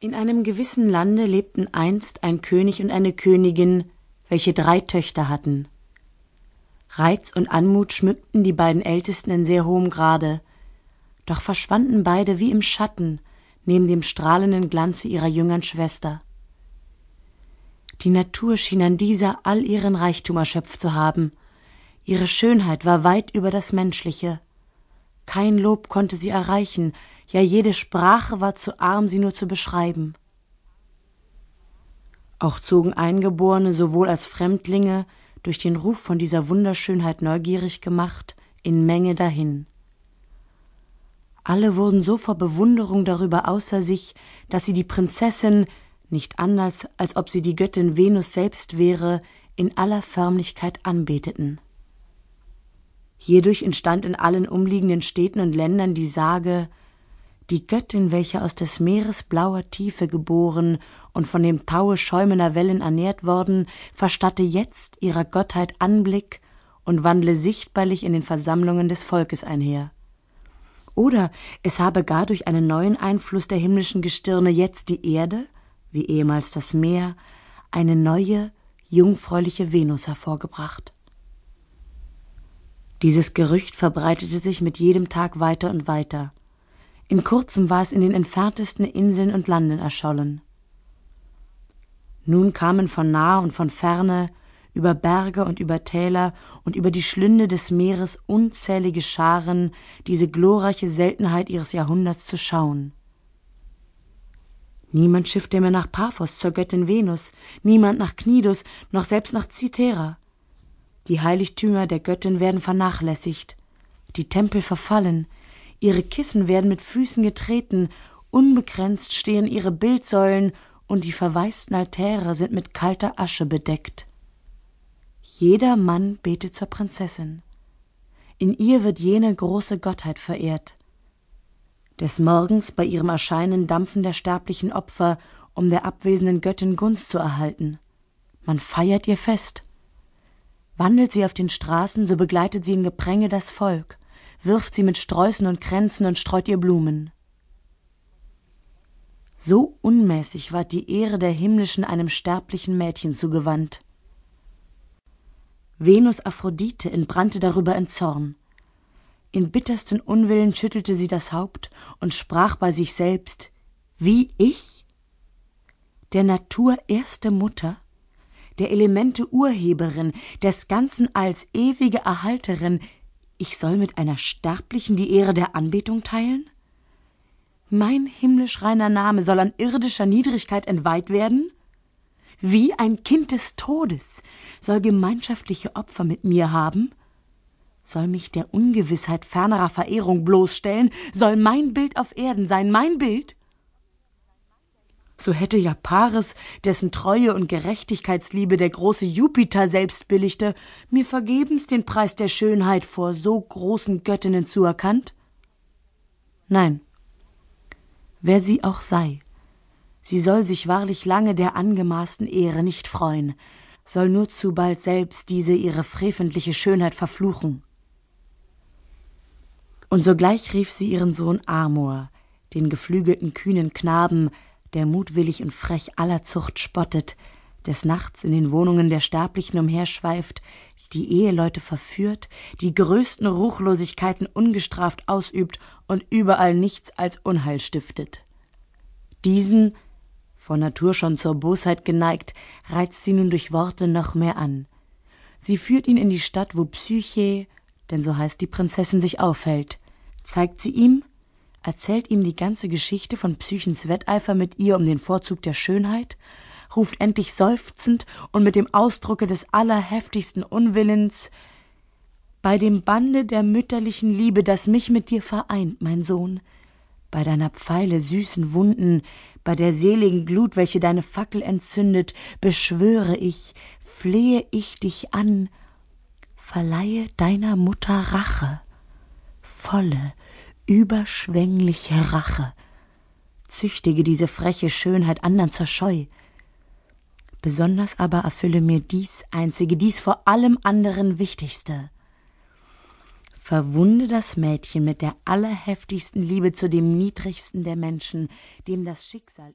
In einem gewissen Lande lebten einst ein König und eine Königin, welche drei Töchter hatten. Reiz und Anmut schmückten die beiden Ältesten in sehr hohem Grade, doch verschwanden beide wie im Schatten neben dem strahlenden Glanze ihrer jüngern Schwester. Die Natur schien an dieser all ihren Reichtum erschöpft zu haben, ihre Schönheit war weit über das Menschliche, kein Lob konnte sie erreichen, ja jede Sprache war zu arm, sie nur zu beschreiben. Auch zogen Eingeborene sowohl als Fremdlinge, durch den Ruf von dieser Wunderschönheit neugierig gemacht, in Menge dahin. Alle wurden so vor Bewunderung darüber außer sich, dass sie die Prinzessin, nicht anders, als ob sie die Göttin Venus selbst wäre, in aller Förmlichkeit anbeteten. Hierdurch entstand in allen umliegenden Städten und Ländern die Sage, die Göttin, welche aus des Meeres blauer Tiefe geboren und von dem Taue schäumender Wellen ernährt worden, verstatte jetzt ihrer Gottheit Anblick und wandle sichtbarlich in den Versammlungen des Volkes einher. Oder es habe gar durch einen neuen Einfluss der himmlischen Gestirne jetzt die Erde, wie ehemals das Meer, eine neue, jungfräuliche Venus hervorgebracht. Dieses Gerücht verbreitete sich mit jedem Tag weiter und weiter. In kurzem war es in den entferntesten Inseln und Landen erschollen. Nun kamen von nah und von ferne, über Berge und über Täler und über die Schlünde des Meeres unzählige Scharen, diese glorreiche Seltenheit ihres Jahrhunderts zu schauen. Niemand schiffte mehr nach Paphos zur Göttin Venus, niemand nach Knidus, noch selbst nach Cithera. Die Heiligtümer der Göttin werden vernachlässigt, die Tempel verfallen, ihre Kissen werden mit Füßen getreten, unbegrenzt stehen ihre Bildsäulen und die verwaisten Altäre sind mit kalter Asche bedeckt. Jeder Mann betet zur Prinzessin. In ihr wird jene große Gottheit verehrt. Des Morgens bei ihrem Erscheinen dampfen der sterblichen Opfer, um der abwesenden Göttin Gunst zu erhalten. Man feiert ihr Fest. Wandelt sie auf den Straßen, so begleitet sie in Gepränge das Volk, wirft sie mit Sträußen und Kränzen und streut ihr Blumen. So unmäßig ward die Ehre der Himmlischen einem sterblichen Mädchen zugewandt. Venus Aphrodite entbrannte darüber in Zorn. In bittersten Unwillen schüttelte sie das Haupt und sprach bei sich selbst Wie ich? Der Natur erste Mutter? der Elemente Urheberin, des ganzen als ewige Erhalterin, ich soll mit einer Sterblichen die Ehre der Anbetung teilen? Mein himmlisch reiner Name soll an irdischer Niedrigkeit entweiht werden? Wie ein Kind des Todes soll gemeinschaftliche Opfer mit mir haben? Soll mich der Ungewissheit fernerer Verehrung bloßstellen? Soll mein Bild auf Erden sein, mein Bild? So hätte ja Paris, dessen Treue und Gerechtigkeitsliebe der große Jupiter selbst billigte, mir vergebens den Preis der Schönheit vor so großen Göttinnen zuerkannt? Nein, wer sie auch sei, sie soll sich wahrlich lange der angemaßten Ehre nicht freuen, soll nur zu bald selbst diese ihre freventliche Schönheit verfluchen. Und sogleich rief sie ihren Sohn Amor, den geflügelten kühnen Knaben, der mutwillig und frech aller Zucht spottet, des Nachts in den Wohnungen der Sterblichen umherschweift, die Eheleute verführt, die größten Ruchlosigkeiten ungestraft ausübt und überall nichts als Unheil stiftet. Diesen, von Natur schon zur Bosheit geneigt, reizt sie nun durch Worte noch mehr an. Sie führt ihn in die Stadt, wo Psyche, denn so heißt die Prinzessin, sich aufhält, zeigt sie ihm, erzählt ihm die ganze Geschichte von Psychens Wetteifer mit ihr um den Vorzug der Schönheit, ruft endlich seufzend und mit dem Ausdrucke des allerheftigsten Unwillens Bei dem Bande der mütterlichen Liebe, das mich mit dir vereint, mein Sohn, bei deiner Pfeile süßen Wunden, bei der seligen Glut, welche deine Fackel entzündet, beschwöre ich, flehe ich dich an, verleihe deiner Mutter Rache, volle, überschwängliche Rache. Züchtige diese freche Schönheit andern zur Scheu. Besonders aber erfülle mir dies einzige, dies vor allem anderen Wichtigste. Verwunde das Mädchen mit der allerheftigsten Liebe zu dem niedrigsten der Menschen, dem das Schicksal